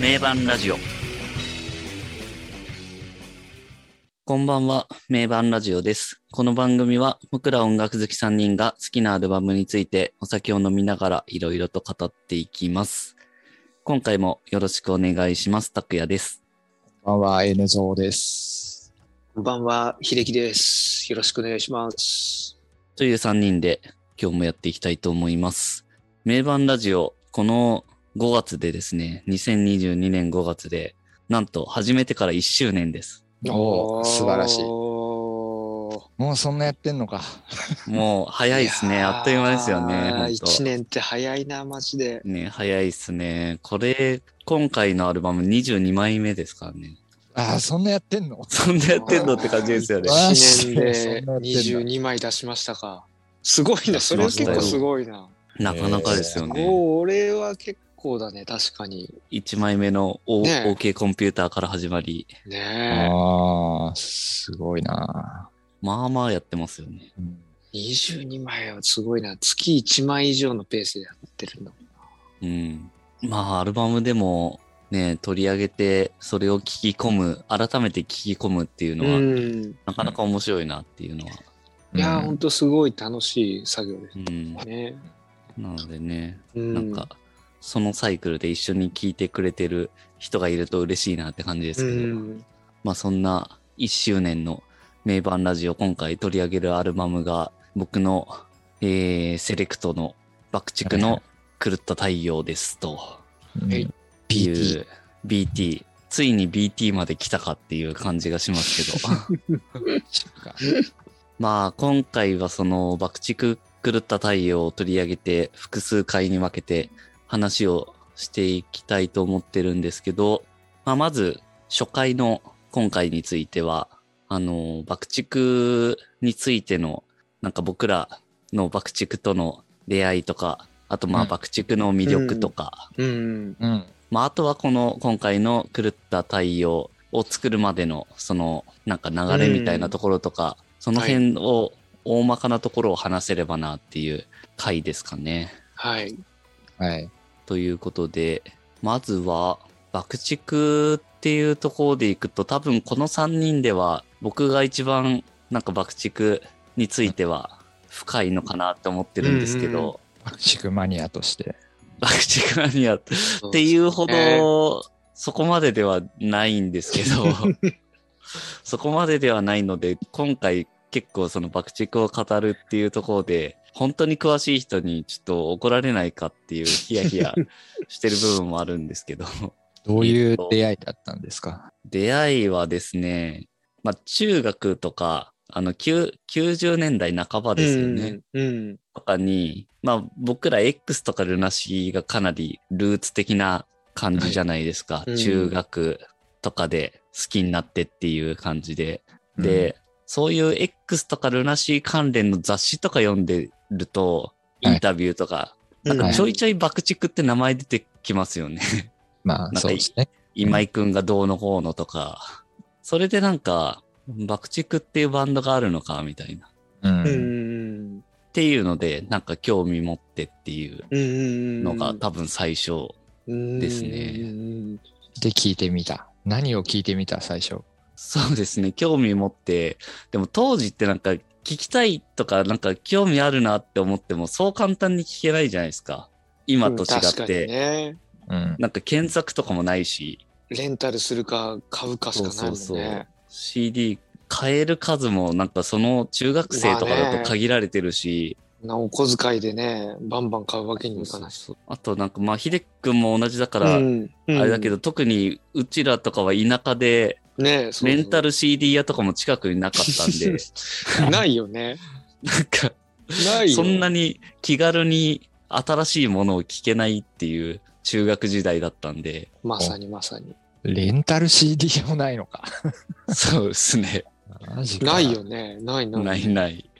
名盤ラジオ。こんばんは名盤ラジオです。この番組は僕ら音楽好き3人が好きなアルバムについてお酒を飲みながらいろいろと語っていきます。今回もよろしくお願いします。拓也です。こんばんは N ゾーです。こんばんは秀樹です。よろしくお願いします。という3人で今日もやっていきたいと思います。名盤ラジオこの5月でですね、2022年5月で、なんと始めてから1周年です。おお素晴らしいおもうそんなやってんのかもう早いですね。あっという間ですよね。ほんと1年って早いなマジでね、早いっすね。これ、今回のアルバム22枚目ですからね。ああそんなやってんの？そんなやってんのって感じですよね。あー1年でそんなやってんだ22枚出しましたかすごいなそれは結構すごいななかなかですよね。もう俺は結構だね確かに。1枚目の O- ね OK コンピューターから始まり、ねああすごいな、まあまあやってますよね。うん。え22枚はすごいな。月1枚以上のペースでやってるんだうん。まあ、アルバムでもね、取り上げて、それを聞き込む、改めて聞き込むっていうのは、うん。なかなか面白いなっていうのは。いやーうん。ほんとすごい楽しい作業でうん。すね。なのでね、うん。なんか、そのサイクルで一緒に聴いてくれてる人がいると嬉しいなって感じですけど、うん。まあそんな1周年の名盤ラジオ、今回取り上げるアルバムが、僕の、えー、セレクトの爆竹の狂った太陽ですと。い。い BT う BT。ついに BT まで来たかっていう感じがしますけど。まあ今回はその爆竹狂った太陽を取り上げて複数回に分けて話をしていきたいと思ってるんですけど、まあまず初回の今回については、あの、爆竹についてのなんか僕らの爆竹との出会いとか、あとまあうん。爆竹の魅力とか、うん。うん。まあ、あとはこの今回の狂った太陽を作るまでのそのなんか流れみたいなところとか、その辺を大まかなところを話せればなっていう回ですかね。はい。はいということで、まずは爆竹っていうところでいくと多分この3人では僕が一番なんか爆竹については深いのかなって思ってるんですけうんうんど、爆竹マニアとして。爆竹マニアっっていうほね。ど、そこまでではないんですけど、そこまでではないので、今回結構その爆竹を語るっていうところで、本当に詳しい人にちょっと怒られないかっていうヒヤヒヤ してる部分もあるんですけど、どういう出会いだったんですか？出会いはですね、まあ中学とか、あの、9 90年代半ばですよね。うんうんとかに、まあ僕ら X とかルナシーがかなりルーツ的な感じじゃないですか。いうん中学とかで好きになってっていう感じで。で、そういう X とかルナシー関連の雑誌とか読んでると、イはい。ンタビューとか、うんなん。かちょいちょい爆竹って名前出てきますよね。まあかそうですね。今井くんがどうのこうのとか。それでなんか、爆竹っていうバンドがあるのか、みたいな。っうん。うんていうので、なんか興味持ってっていううんのが多分最初ですね。うん。で聞いてみた。何を聞いてみた最初？そうですね。興味持って、でも当時ってなんか聞きたいとか、なんか興味あるなって思っても、そう簡単に聞けないじゃないですか。今と違確かにって、ね。うん。なんか検索とかもないし、レンタルするか買うかしかないもんね。そうそうそう。CD 買える数もなんかその中学生とかだと限られてるし、なお小遣いでねバンバン買うわけにもいかないし。あとなんかまあ、秀くんも同じだから、うん。あれだけど、特にうちらとかは田舎で、うんねそう。レンタル CD 屋とかも近くになかったんで、ないよね。なんか、ないよ。そんなに気軽に新しいものを聞けないっていう中学時代だったんで、まさにまさに。レンタル CD もないのか。そうですね。マジか。ないよね。ないない。ないない。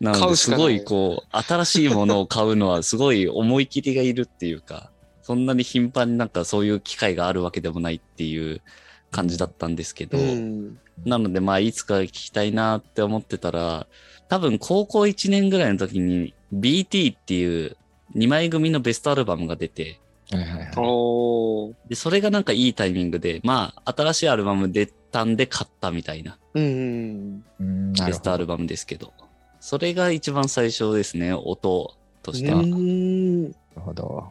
なの買で、すごうしかない。いこう、新しいものを買うのはすごい思い切りがいるっていうか、そんなに頻繁になんかそういう機会があるわけでもないっていう感じだったんですけど、うんなのでまあいつか聞きたいなって思ってたら、多分高校1年ぐらいの時に BT っていう2枚組のベストアルバムが出て、はいはいはい。で、それがなんかいいタイミングで、まあ、新しいアルバム出たんで買ったみたいなうん。うん、なベ。ストアルバムですけど。それが一番最初ですね、音としては。うん。なるほど。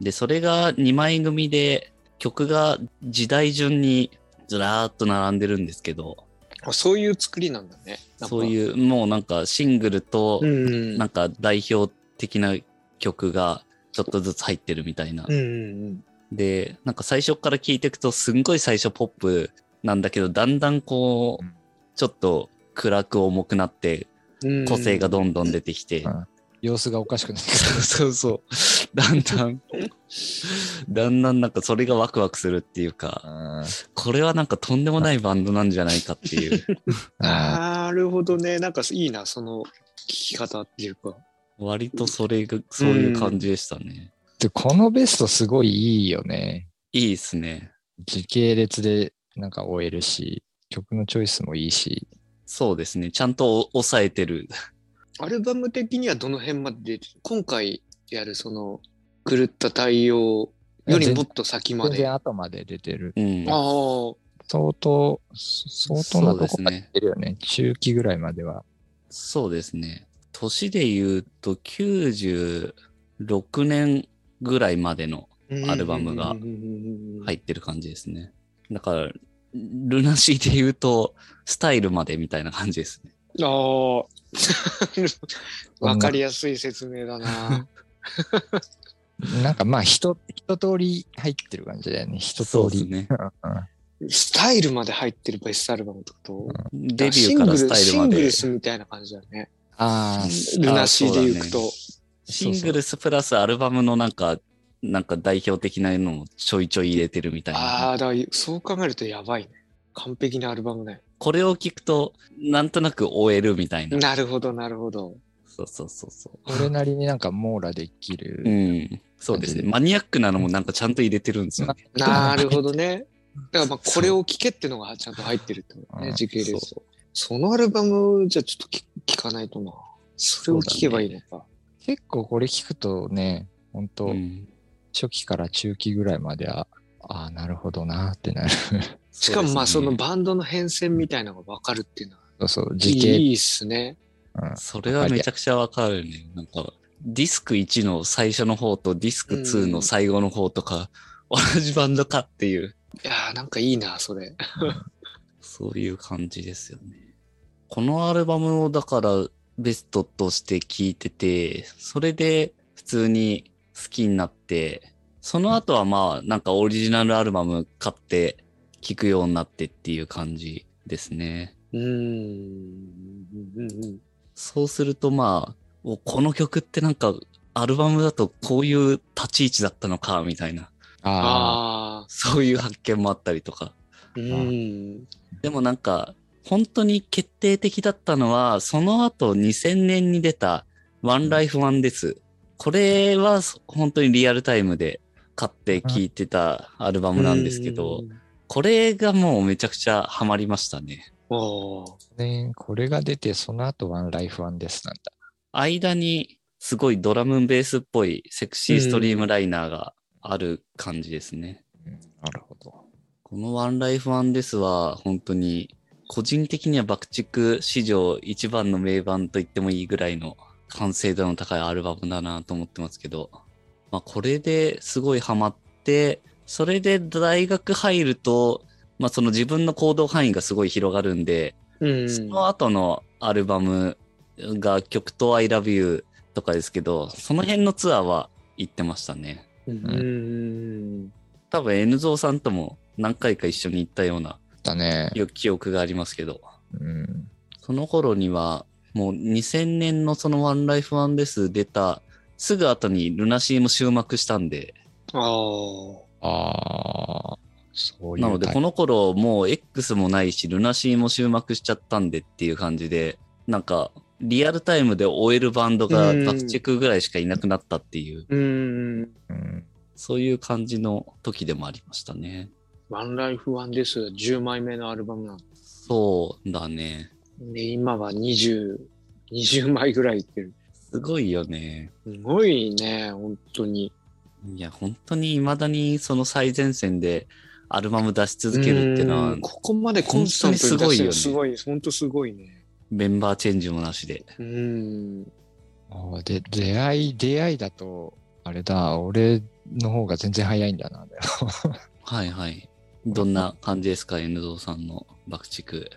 で、それが2枚組で、曲が時代順にずらーっと並んでるんですけど、あそういう作りなんだね。う。そういう、もうなんかシングルとう、ん。なんか代表的な曲がちょっとずつ入ってるみたいなう。ん。で、なんか最初から聴いていくと、すんごい最初ポップなんだけど、だんだんこううん、ちょっと暗く重くなって、うん。個性がどんどん出てきて、うん様子がおかしくなってそう そうそう。だんだん、だんだんなんかそれがワクワクするっていうか、うんこれはなんかとんでもないバンドなんじゃないかっていう、あなるほどね。なんかいいな、その聞き方っていうか。割とそれが、そういう感じでしたね。ーで、このベストすごいいいよね。いいですね。時系列でなんか終えるし、曲のチョイスもいいし。そうですね。ちゃんと抑えてる。アルバム的にはどの辺まで出てる？今回やるその狂った対応よりもっと先まで。全然後まで出てる。うん。ああ、相当、相当なとこまで出てるよね。中期ぐらいまでは。そうですね。年で言うと96年ぐらいまでのアルバムが入い。ってる感じですね。だから、ルナシーで言うと、スタイルまでみたいな感じですね。ああ、わかりやすい説明だな。なんかまあ、一、一通り入ってる感じだよね。一通り。ね。うんスタイルまで入ってるベストアルバムってこと？デビューからスタイルまでシングル。スみたいな感じだよね。ああ、ルナシーで行くと。シングルスプラスアルバムのなんか、なんか代表的なのもちょいちょい入れてるみたいあな。あ、だからそう考えるとやばいね。完璧なアルバムね。これを聞くと、なんとなく終えるみたいな。なるほど、なるほど。そうそうそうそう。これなりになんか網羅できる。うん。そうですね。マニアックなのもなんかちゃんと入れてるんですよね。なるほどね。だからまあこれを聴けってのがちゃんと入ってるってことね、うん時系列。そそのアルバムじゃちょっと聞聞かないとな。それを聞けばいいのか。結構これ聞くとね、本当、うん初期から中期ぐらいまでは、ああ、なるほどなってなる。しかもまあそのバンドの変遷みたいなのがわかるっていうのはそうそう、い時系、いっすね。うんそれはめちゃくちゃわかるね。なんか、ディスク1の最初の方とディスク2の最後の方とか、同じバンドかっていう、いやーなんかいいな、それ。そういう感じですよね。このアルバムをだからベストとして聴いてて、それで普通に好きになって、その後はまあなんかオリジナルアルバム買って聴くようになってっていう感じですね。うーん。うんうんそうするとまあ、おこの曲ってなんかアルバムだとこういう立ち位置だったのか、みたいな。あああ。そういう発見もあったりとか。うん。でもなんか、本当に決定的だったのは、その後2000年に出たワンライフワンです。これは本当にリアルタイムで買って聴いてたアルバムなんですけど、これがもうめちゃくちゃハマりましたね。うん。おね、これが出て、その後ワンライフワンですなんだ。間にすごいドラムベースっぽいセクシーストリームライナーがある感じですね。うん、なるほど。このワンライフワンですは本当に個人的には爆竹史上一番の名盤と言ってもいいぐらいの完成度の高いアルバムだなと思ってますけど、まあこれですごいハマって、それで大学入ると、まあその自分の行動範囲がすごい広がるんで、うん。その後のアルバムが曲と I love you とかですけど、その辺のツアーは行ってましたね。うん。多分 N ゾーさんとも何回か一緒に行ったようなだね。記憶がありますけど、うん。その頃にはもう2000年のそのワンライフワンです出たすぐ後にルナシーも終幕したんで、ああ。ああ、そういう。なのでこの頃もう X もないしルナシーも終幕しちゃったんでっていう感じで、なんかリアルタイムで終えるバンドがうんバクチェクぐらいしかいなくなったっていう、うん。うん。そういう感じの時でもありましたね。ワンライフワンです。10枚目のアルバムなんそうだね。で、今は20、20枚ぐらいいってる。すごいよね。すごいね、本当に。いや、本当に未だにその最前線でアルバム出し続けるっていうのはうん、ここまでコンスタントに出してるすごい、本当すごいね。メンバーチェンジもなしで。うん。あーで、出会い、出会いだと、あれだ、俺の方が全然早いんだな。はいはい。どんな感じですか、N ゾーさんの爆竹。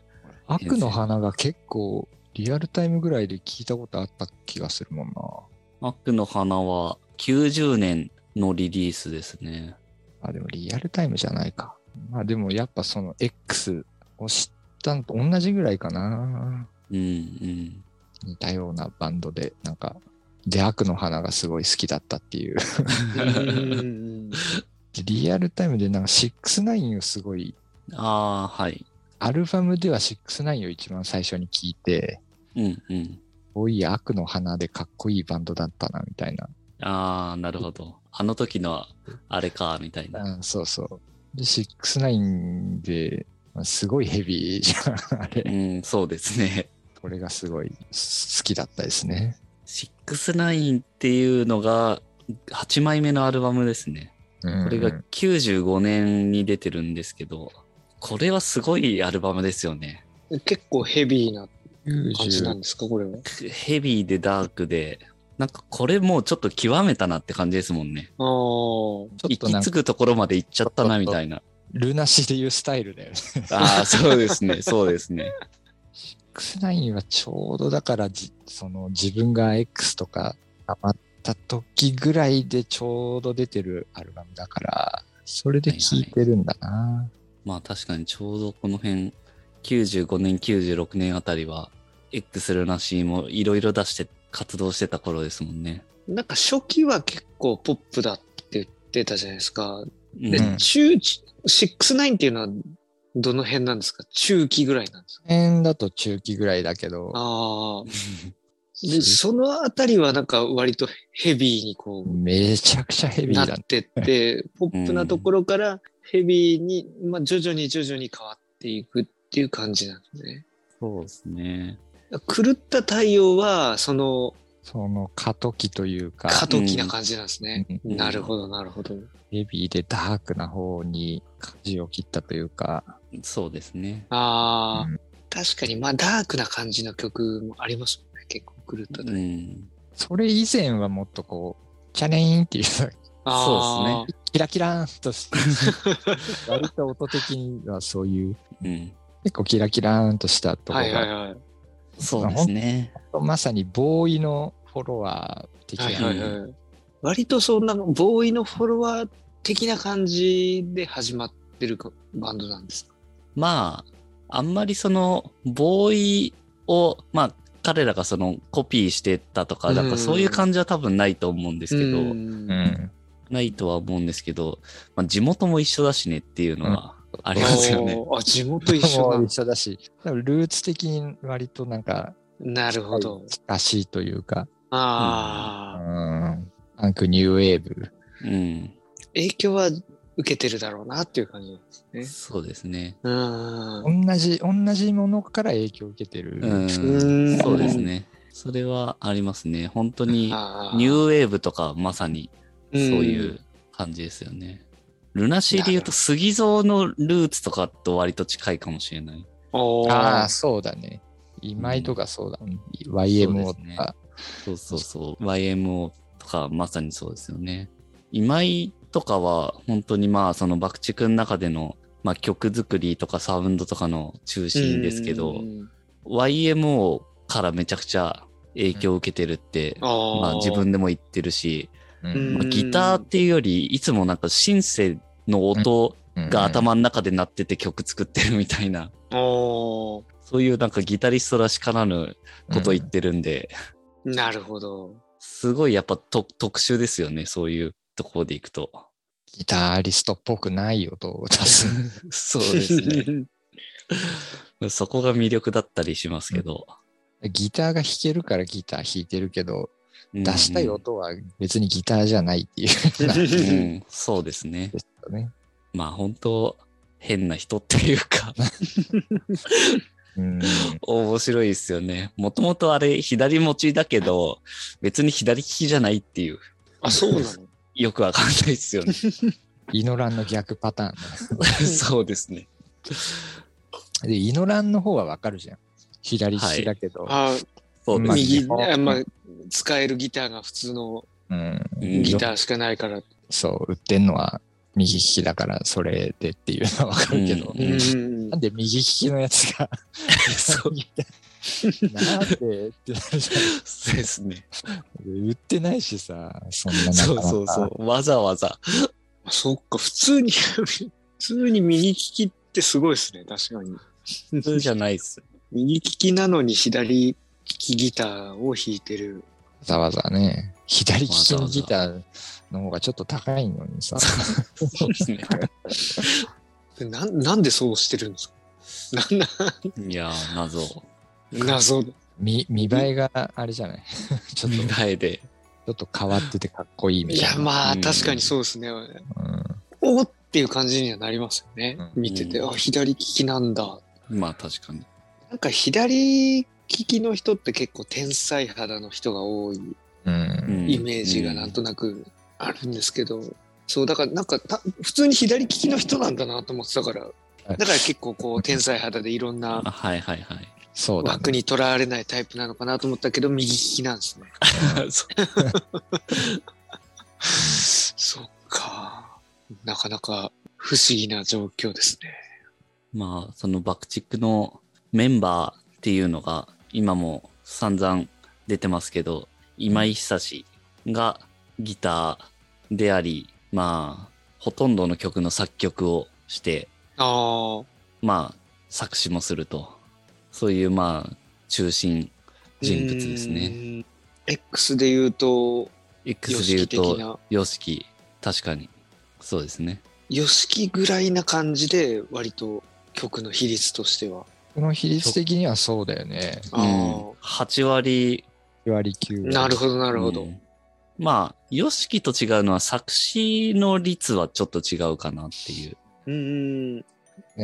悪の花が結構リアルタイムぐらいで聞いたことあった気がするもんな。悪の花は90年のリリースですね。あ、でもリアルタイムじゃないか。まあでもやっぱその X を知ったのと同じぐらいかな。うんうん。似たようなバンドで、なんか、で悪の花がすごい好きだったっていう。うん リアルタイムでなんか69をすごい、ああ、はい。アルバムでは69を一番最初に聞いて、うんうん。おい悪の花でかっこいいバンドだったな、みたいな。ああ、なるほど。あの時のあれか、みたいな。うん、そうそう。で、69で、まあすごいヘビーじゃん、あうれ。ん、そうですね。これがすごい好きだったですね。69っていうのが8枚目のアルバムですね。うんこれが95年に出てるんですけど、これはすごいアルバムですよね。結構ヘビーな感じな90んですか、これは？ヘビーでダークで、なんかこれもうちょっと極めたなって感じですもんね。ああ。ちょっ行となんかき着くところまで行っちゃったなみたいな。ルナシでいうスタイルだよね。ああ、そうですね、そうですね。X9 はちょうどだからじ、その自分が X とかハマった時ぐらいでちょうど出てるアルバムだから、それで聴いてるんだな。まあ確かにちょうどこの辺、95年、96年あたりは、X ルナシーもいろいろ出して活動してた頃ですもんね。なんか初期は結構ポップだって言ってたじゃないですか。で、うん中、69っていうのはどの辺なんですか？中期ぐらいなんですか？辺だと中期ぐらいだけど、ああ。で、そのあたりはなんか割とヘビーにこう、めちゃくちゃヘビーだね。なってって、ポップなところからヘビーに、まあ徐々に徐々に変わっていくっていう感じなんですね。そうですね。狂った太陽は、そのその過渡期というか、過渡期な感じなんですね。うんなるほど、なるほど。ヘビーでダークな方に舵を切ったというか、そうですね。ああ、うん確かに、まあダークな感じの曲もありますもんね。結構狂ったう太陽。ん。それ以前はもっとこう、チャレインっていう、あーキラキラーンとして、割と音的にはそういう、うん。結構キラキラーンとしたところはいはいが、はい。そうですね。まさにボーイのフォロワー的はいな、はいはい。割とそんな、ボーイのフォロワー的な感じで始まってるかバンドなんですか？まあ、あんまりその、ボーイを、まあ、彼らがそのコピーしてたとか、なんかそういう感じは多分ないと思うんですけど、うんうん。ないとは思うんですけど、まあ、地元も一緒だしねっていうのはありますよね。あ、地元一緒だ。一緒だし、多分ルーツ的に割となんか、なるほど。近しいというか、うああ、ん。パンクニューウェーブ。うん。影響は受けてるだろうなっていう感じですね。そうですね。うん。同じ、同じものから影響を受けてる。うん。うんそうですね。それはありますね。本当に、ニューウェーブとかまさにそういんう感じですよね。ルナシーで言うと杉蔵のルーツとかと割と近いかもしれない。ああ、そうだね。今井とかそうだ、ね YMO とそうですねか。そうそうそう。YMO とかまさにそうですよね。今井とかは本当にまあその爆竹の中での、まあ、曲作りとかサウンドとかの中心ですけど、うん、YMO からめちゃくちゃ影響を受けてるって、あーまあ自分でも言ってるし、ううんまあ、ギターっていうよりいつもなんかシンセの音が頭の中で鳴ってて曲作ってるみたいな、そういうなんかギタリストらしからぬこと言ってるんで、なるほど。すごいやっぱと特殊ですよね、そういうところでいくと。ギタリストっぽくない音を出す。そうですね。そこが魅力だったりしますけど。ギターが弾けるからギター弾いてるけど、うん出したい音は別にギターじゃないっていううん、そうですね。ね。まあ本当変な人っていうか、うん。面白いですよね。もともとあれ左持ちだけど、別に左利きじゃないっていう。あ、そうなの？よくわかんないですよね。イノランの逆パターン そうですね。ね。で、イノランの方はわかるじゃん。左利きだけど。あそうですね。右、まああまあ、使えるギターが普通のうん。うんギターしかないから。そう、売ってんのは右利きだから、それでっていうのはわかるけど。うんうんなんで右利きのやつが、そう なんでってなるじそうですね。ゃん。売ってないしさ、そんなそうなかなかそうそう。わざわざ。そっか、普通に、普通に右利きってすごいですね、確かに。普通じゃないっす。右利きなのに左利きギターを弾いてる。わざわざね、左利きのギターの方がちょっと高いのにさ、そうですね。でなんなんでそうしてるんですか？なんないやー、謎。謎。見見栄えがあれじゃない？ちょっと、見ち栄えで。ょっと変わっててかっこいいみいや、たいな。まあ、うん確かにそうですね。うんおーっていう感じにはなりますよね。うん見てて、うんあ、左利きなんだ。まあ確かに。なんか左利きの人って結構天才肌の人が多いうん。イメージがなんとなくあるんですけど、そう、だからなんかた普通に左利きの人なんだなと思ってたから、だから結構こう天才肌でいろんなあはいはいはい。そうだ、ね。枠にとらわれないタイプなのかなと思ったけど、右利きなんですね。そう そっか。なかなか不思議な状況ですね。まあ、その爆竹のメンバーっていうのが、今も散々出てますけど、今井久志がギターであり、まあ、ほとんどの曲の作曲をして、ああ。まあ、作詞もすると。そういう、まあ、中心人物ですね。ね。X で言うと、X で言う YOSHIKI 的と、な、ヨシキ。確かに。そうですね。YOSHIKI ぐらいな感じで、割と曲の比率としては。この比率的にはそうだよね。あうん、8割9割9割。あ。なるほど、なるほど。うんまあ、ヨシキと違うのは作詞の率はちょっと違うかなっていううん。ね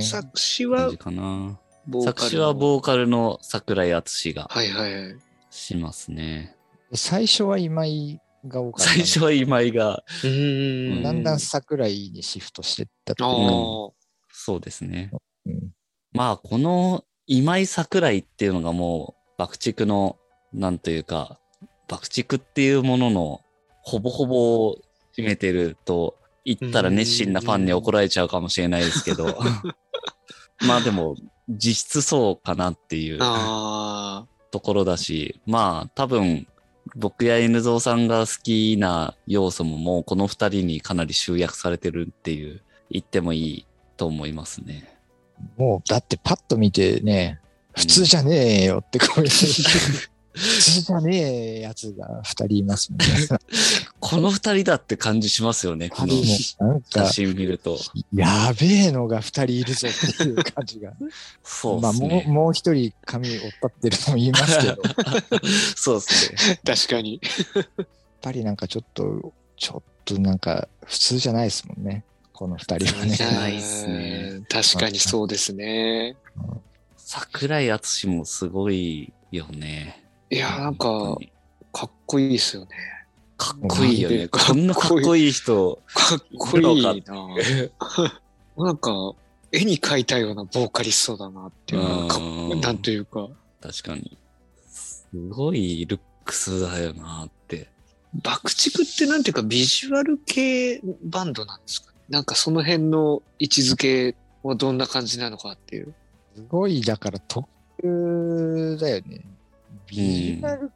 作詞はかな。ボーカルの作詞はボーカルの桜井敦がはいはいはい。しますね。最初は今井が多かった。最初は今井が、うん。だんだん桜井にシフトしてったってうあ。そうですね。うんまあ、この今井桜井っていうのがもう、爆竹の、なんというか、爆竹っていうものの、ほぼほぼを占めてると言ったら熱心なファンに怒られちゃうかもしれないですけど、まあでも、実質そうかなっていう。あところだし、まあ多分、僕や N ゾウさんが好きな要素ももうこの二人にかなり集約されてるっていう、言ってもいいと思いますね。もう、だってパッと見てね、普通じゃねえよってこういう、普通じゃねえやつが2人いますもんね。この二人だって感じしますよね、この2写真見ると。やべえのが2人いるぞっていう感じが。まあ、そうですね。もう、もう一人髪をったってるのも言いますけど、やっそうですね。あ。確かに。ぱりなんかちょっと、ちょっとなんか普通じゃないですもんね。この2人はねじ。ゃないっすねうん確かにそうですね。桜井敦もすごいよね。いや、なんかかっこいいですよね。かっこいいよね。かっこいいこんなかっこいい人。かっこいいな。なんか、絵に描いたようなボーカリストだなっていうなんというか、確かに。すごいルックスだよなって。爆竹ってなんていうかビジュアル系バンドなんですかなんかその辺の位置づけはどんな感じなのかっていう。すごい、だから特殊だよね。ビジュアル、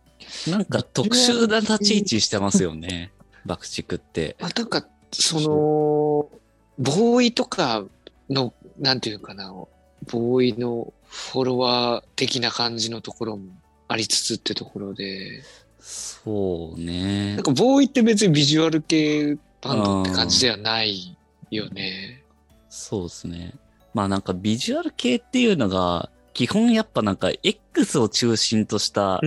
なんか特殊な立ち位置してますよね。爆竹って。まあ、なんか、その、ボーイとかの、なんていうかな、ボーイのフォロワー的な感じのところもありつつってところで、そうねなん。かボーイって別にビジュアル系バンドって感じではないよね。そうですね。まあなんかビジュアル系っていうのが、基本やっぱなんか X を中心とした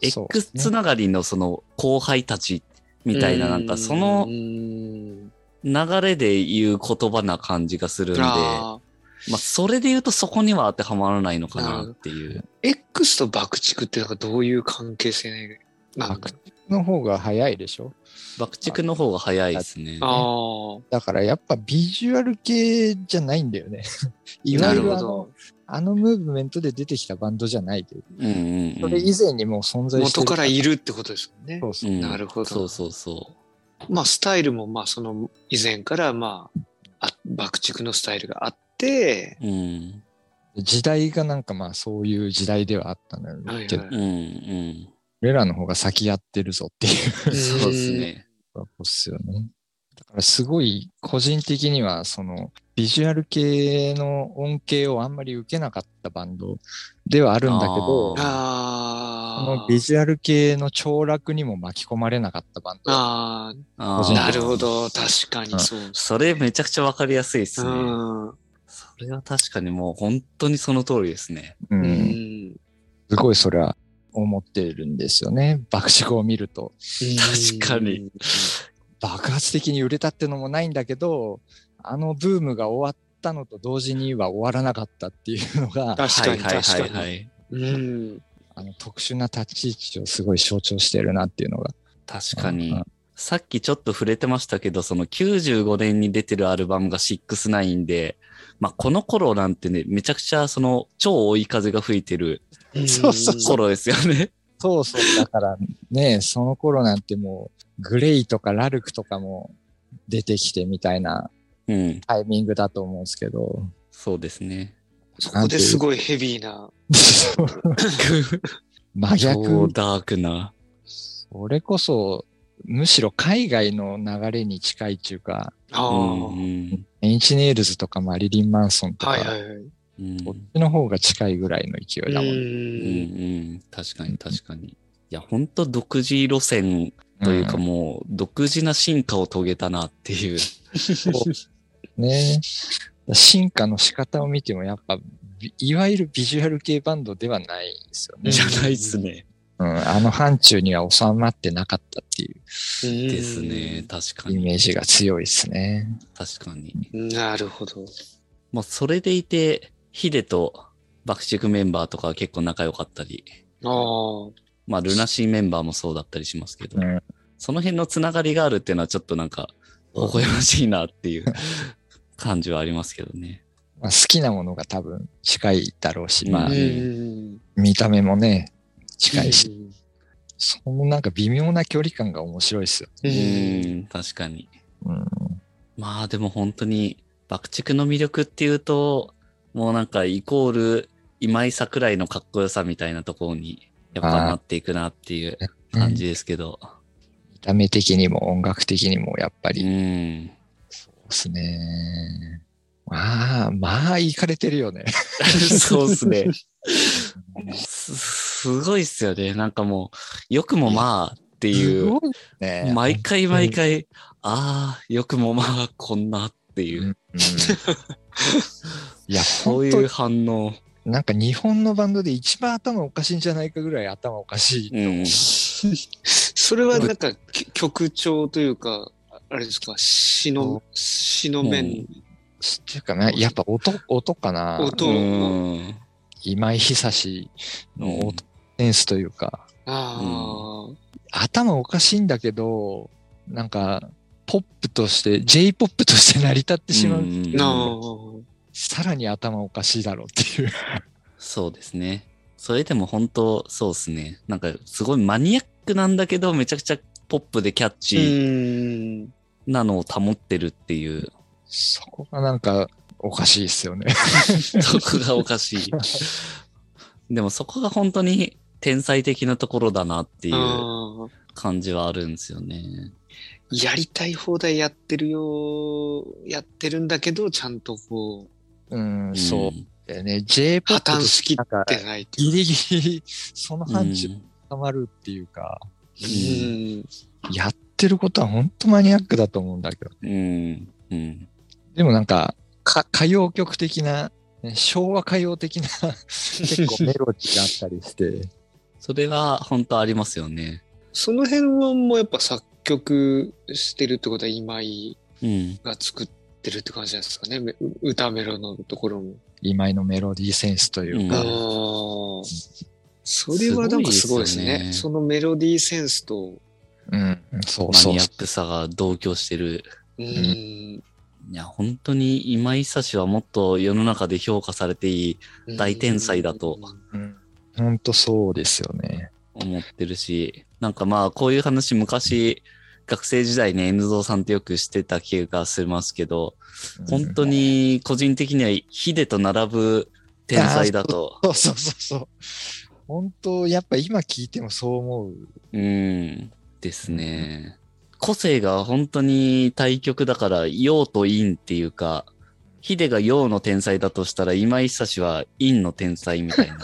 X つながりのその後輩たちみたいななんかその流れで言う言葉な感じがするんで、あまあそれで言うとそこには当てはまらないのかなっていう。ー X と爆竹ってなんかどういう関係性なんだ爆の方が早いでしょ？爆竹の方が早いですね。あだからやっぱビジュアル系じゃないんだよね。いわゆるあのるほど。あのムーブメントで出てきたバンドじゃないという。うんうん、うん。それ以前にもう存在して元からいるってことですもんねそ。うそうう。んなるほどそうそうそまあ、スタイルも、まあ、その以前から、まあ、あ爆竹のスタイルがあって、う。うん。時代がなんかまあそういう時代ではあったんだはいけど、はいうんうん。俺らの方が先やってるぞっていうそうですね。ことっすよね。だからすごい個人的にはそのビジュアル系の恩恵をあんまり受けなかったバンドではあるんだけど、ああ。そのビジュアル系の凋落にも巻き込まれなかったバンド。ああなるほど。確かにそう。それめちゃくちゃわかりやすいですね。うん。それは確かにもう本当にその通りですね。う、うんん。すごいそれは思ってるんですよね。爆竹を見ると。確かに。爆発的に売れたってのもないんだけど、あのブームが終わったのと同時には終わらなかったっていうのが、確かに、はいはい確かに。あの特殊な立ち位置をすごい象徴してるなっていうのが。確かにうん。さっきちょっと触れてましたけど、その95年に出てるアルバムが69で、まあこの頃なんてね、めちゃくちゃその超追い風が吹いてるそうそうそう頃ですよね。そうそう。だからね、その頃なんてもう、グレイとかラルクとかも出てきてみたいなうん。タイミングだと思うんですけど。そうですね。そこですごいヘビーな。真超逆。ダークな。それこそ、むしろ海外の流れに近いっていうか、ああ。うんうはんエンチネイルズとかマリリン・マンソンとか、いはいはい。うんこっちの方が近いぐらいの勢いだもん。うんうん、確かに確かに。いや、本当独自路線というかんもう独自な進化を遂げたなっていう。ね進化の仕方を見てもやっぱ、ビいわゆるビジュアル系バンドではないですよね。じゃないっすね。うん、あの範疇には収まってなかったっていうですね。。確かに。イメージが強いですね。確かに。なるほど。まあ、それでいて、ヒデと爆竹メンバーとかは結構仲良かったり、ああ。まあ、ルナシーメンバーもそうだったりしますけど、うんその辺のつながりがあるっていうのはちょっとなんか、微笑ましいなっていう 感じはありますけどね。まあ、好きなものが多分近いだろうし、まあう、ん。見た目もね、近いし、うん。そのなんか微妙な距離感が面白いですよ。ううんん、確かに。うん、まあでも本当に爆竹の魅力っていうと、もうなんかイコール今井桜井のかっこよさみたいなところにやっぱなっていくなっていう感じですけど。見た目的にも音楽的にもやっぱうり、ん。ですね。まあ、まあ、いかれてるよね。そうですね。す、すごいっすよね。なんかもう、よくもまあっていすう、ね。毎回毎回、ああ、よくもまあこんなっていう、うんうん いや、そういう本反応。当なんか日本のバンドで一番頭おかしいんじゃないかぐらい頭おかしい。うん。それはなんかき曲調というか、あれですか、詩の、詩の面、っていうかね、やっぱ音、音かな？音うん。今井久志の音センスというか、あ頭おかしいんだけど、なんか、ポップとして、J-POP として成り立ってしまう。うさらに頭おかしいだろうっていう。そうですね。それでも本当、そうですね。なんか、すごいマニアックなんだけど、めちゃくちゃポップでキャッチうーん。なのを保ってるっていう、そこがなんか、おかしいですよね。そこがおかしい。でもそこが本当に天才的なところだなっていう感じはあるんですよね。やりたい放題やってるよ、やってるんだけど、ちゃんとこう、うん、そううんだよね。J-POP 破綻としきなんかってないギリギリ、その範疇うんに収まるっていうか、うん。やってることは本当マニアックだと思うんだけど。うん。うん。でもなんか、か歌謡曲的な、ね昭和歌謡的な 結構メロディーがあったりして、それは本当ありますよね。その辺はもうやっぱ作曲してるってことは今井うん。が作ってるって感じなんですかね？め歌メロのところも。今井のメロディーセンスというか、ああ。それはなんかすごいですね。すごいですよねそのメロディーセンスとうん。そうマそうニア。ックさが同居してる。うん。いや、本当に今井久志はもっと世の中で評価されていい大天才だとうん。本当そうですよね。思ってるし、なんかまあこういう話昔学生時代ね、N ゾーさんってよくしてた気がしますけど、本当に個人的にはヒデと並ぶ天才だと。そうそうそうそう。本当、やっぱ今聞いてもそう思う。うん。ですね。個性が本当に対極だから、陽と陰っていうか、ヒデが陽の天才だとしたら、今井久志は陰の天才みたいな。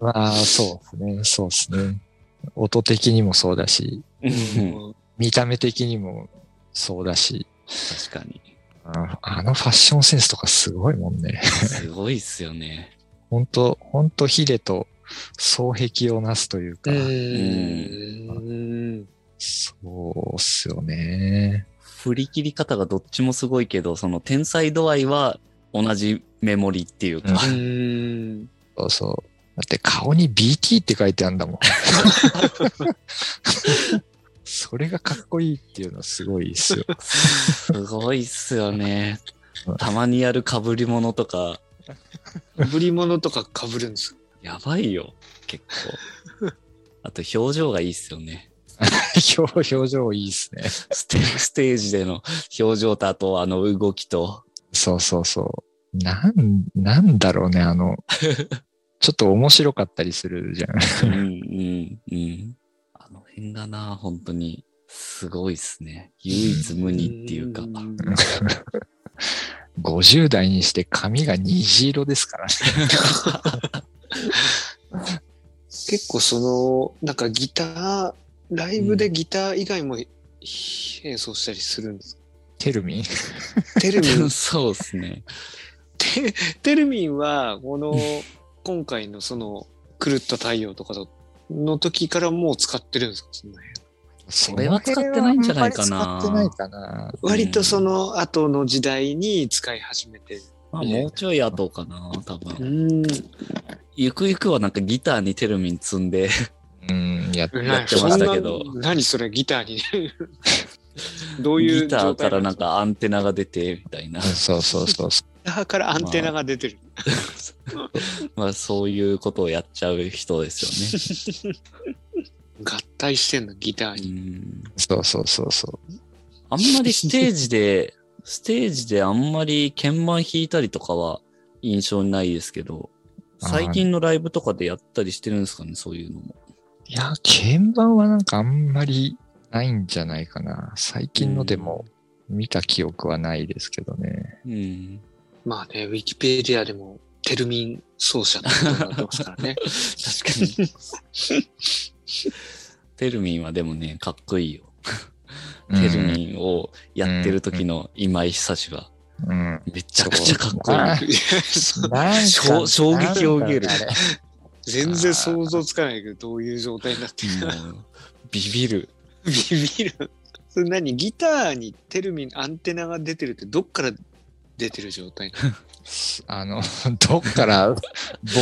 ま あ、そうですね。そうですね。音的にもそうだし、うん見た目的にもそうだし、確かに。ああのファッションセンスとかすごいもんね。すごいっすよね。本当本当ヒデと双璧をなすというか、うん。そうっすよね。振り切り方がどっちもすごいけど、その天才度合いは同じメモリっていうか。うん。そうそう。だって顔に BT って書いてあるんだもん。それがかっこいいっていうのはすごいですよ。すごいっすよね。たまにやる被り物とか、ぶり物とか被るんですやばいよ。結構。あと表情がいいっすよね。表表情いいっすね。ステステージでの表情とあとあの動きと。そうそうそう。なん、なんだろうね、あの、ちょっと面白かったりするじゃん。うんうんうん。あの辺がな、本当にすごいっすね。唯一無二っていうか。ん 50代にして髪が虹色ですからね。結構その、なんかギター、ライブでギター以外も演奏したりするんですか、テルミン？テルミン、そうっすね。テテルミンは、この、今回のその、狂った太陽とかの時からもう使ってるんですか？その辺それは使ってないんじゃないかな使ってないかな。割とその後の時代に使い始めて。まあ、もうちょい後かな、多う分。ん。ゆくゆくはなんかギターにテルミン積んで、うん、やっやってましたけど何それギターに。どういうギターからなんギかアンテナが出て、みたいな。そうそうそうそターからアンテナが出てる。まあそういうことをやっちゃう人ですよね。合体してんの、ギターうに。そうそうそうそう。あんまりステージで、ステージであんまり鍵盤弾いたりとかは印象にないですけど、最近のライブとかでやったりしてるんですかね、そういうのも。いや、鍵盤はなんかあんまりないんじゃないかな。最近のでも見た記憶はないですけどね。うん。まあね、ウィキペディアでも、テルミン奏者ってことになってますからね。確かに。テルミンはでもね、かっこいいよ。テルミンをやってる時の今井久志は、うん。めちゃくちゃかっこいい。衝衝撃を受ける全然想像つかないけど、どういう状態になってるか。ビビる。ビビる。それ何？ギターにテルミン、アンテナが出てるってどっから出てる状態？な のあの、どっから、ボ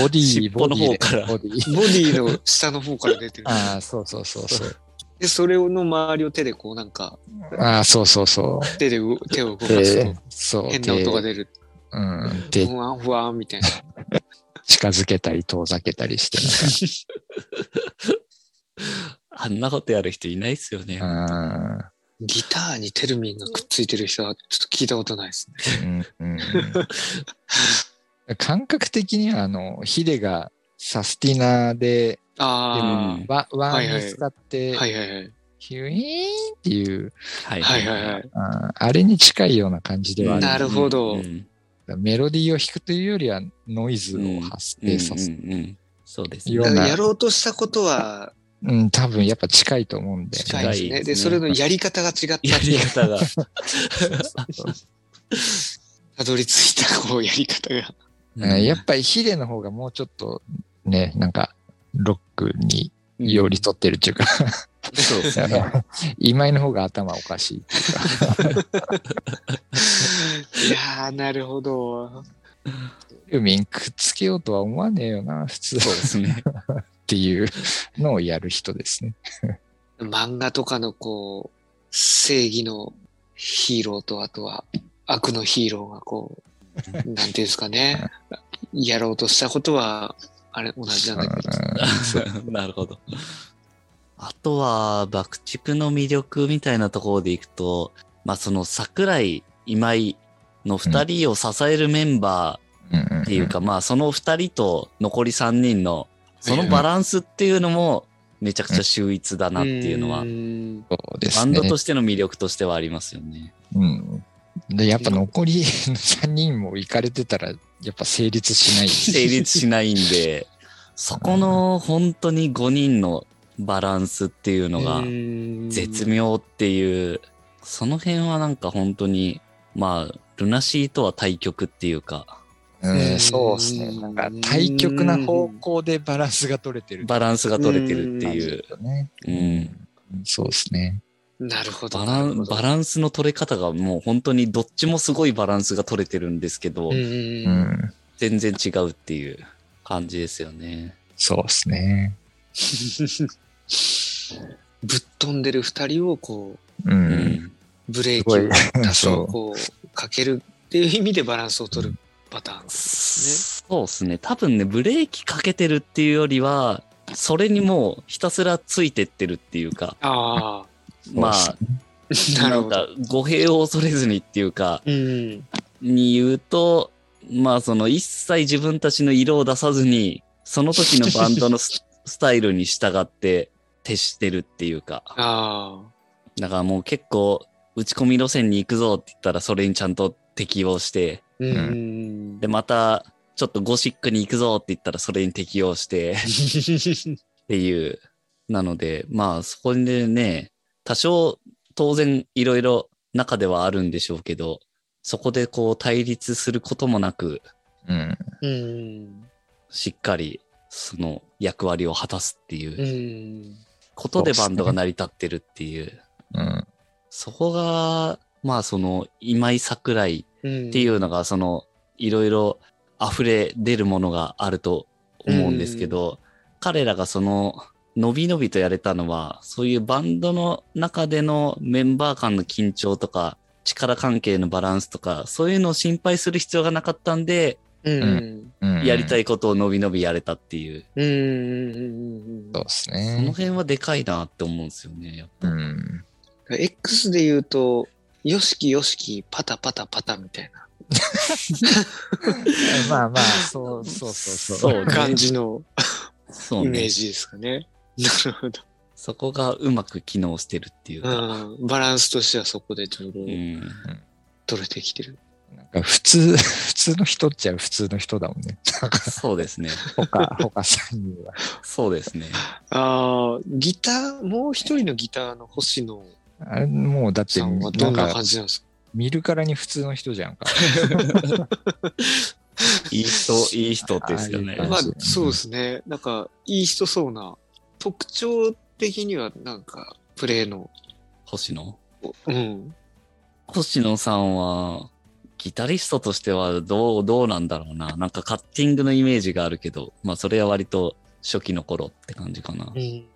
ディ、尻尾の方からボディ。ボディの下の方から出てる。ああ、そうそうそうそう。で、それの周りを手でこうなんか、ああ、そうそうそ手でう手を動かう。すでと、そう。変な音がで、出る。うん。で、ふわんふわんみたいな。近づけたり遠ざけたりして あんなことやる人いないっすよね。ギターにテルミンがくっついてる人はちょっと聞いたことないですね。うんうんうん 感覚的には、あの、ヒデがサスティナーで、あワワはいはいンに使ってあ、、はいはいはい。ヒュイーンっていう、はいはいはいはい。ああれに近いような感じではある。なるほどうんメロディーを弾くというよりはノイズを発生させる。うんうんうんそうですね。やろうとしたことはうん、多分やっぱ近いと思うんで。近いですね。で、それのやり方が違ったってやり方が。たどり着いたこうやり方が。うんやっぱりヒデの方がもうちょっとね、なんかロックに寄り添ってるっていうか、そうですね。今井の方が頭おかしいっていうか、いやー、なるほど。ユーミンくっつけようとは思わねえよな、普通そうですね。っていうのをやる人ですね。漫画とかのこう、正義のヒーローと、あとは悪のヒーローがこう、なんていうんですかね、やろうとしたことは、あれ、同じなんだけど。なるほど。あとは、爆竹の魅力みたいなところでいくと、まあその桜井今井の二人を支えるメンバーっていうか、まあその二人と残り三人の、そのバランスっていうのもめちゃくちゃ秀逸だなっていうのは、うですね。バンドとしての魅力としてはありますよね。うん。で、やっぱ残り3人も行かれてたら、やっぱ成立しない。成立しないんで、そこの本当に5人のバランスっていうのが絶妙っていう、その辺はなんか本当に、まあ、ルナシーとは対極っていうか、うん、そうですね。なんか対極な方向でバランスが取れてる。バランスが取れてるっていう。ね。うん。そうですね。なるほど。バランバランスの取れ方がもう本当にどっちもすごいバランスが取れてるんですけど、うんうん。全然違うっていう感じですよね。そうですね。ぶっ飛んでる二人をこう、う。うんん。ブレーキを多そう少こ う、かけるっていう意味でバランスを取るパターンですそうですね。多分ね、ブレーキかけてるっていうよりは、それにもうひたすらついてってるっていうか、ね。あまあ、あ、なんか語弊を恐れずにっていうか、うん。に言うと、まあその一切自分たちの色を出さずに、その時のバンドのス スタイルに従って徹してるっていうか、あだからもう結構打ち込み路線に行くぞって言ったらそれにちゃんと適応して、あ。うん。でまたちょっとゴシックに行くぞって言ったらそれに適応して っていう。なので、まあそこでね、多少当然いろいろ中ではあるんでしょうけど、そこでこう対立することもなく、うん。うん。しっかりその役割を果たすっていううん。ことでバンドが成り立ってるっていう。うん。そこが、まあその今井桜井うん。っていうのがそのいろいろ溢れ出るものがあると思うんですけど、彼らがその伸び伸びとやれたのは、そういうバンドの中でのメンバー間の緊張とか、力関係のバランスとか、そういうのを心配する必要がなかったんで、うん。うん。やりたい。いことを伸び伸びやれたっていう、うん。そうですそのね。辺はでかいなって思うんですよね。やっぱうん。X で言うと、よしきよしき、パタパタパタみたいな まあまあ、そうそうそうそうね感じのそうね。イメージですかね。なるほど。そこがうまく機能してるっていうか。うん。バランスとしてはそこでちょうどうん。取れてきてる。なんか普通、普通の人っちゃ普通の人だもんね。そうですね。他、他3人は。そうですね。ああ、ギター、もう一人のギターの星野あれ、もうだって、さんはなんかどんな感、じなんですか？見るからに普通の人じゃんか。いい人、いい人ですよね。まあそうですね。なんか、いい人そうな、特徴的にはなんか、プレイの、星野？うん。星野さんは、ギタリストとしてはどう、どうなんだろうな。なんかカッティングのイメージがあるけど、まあそれは割と初期の頃って感じかな。うん。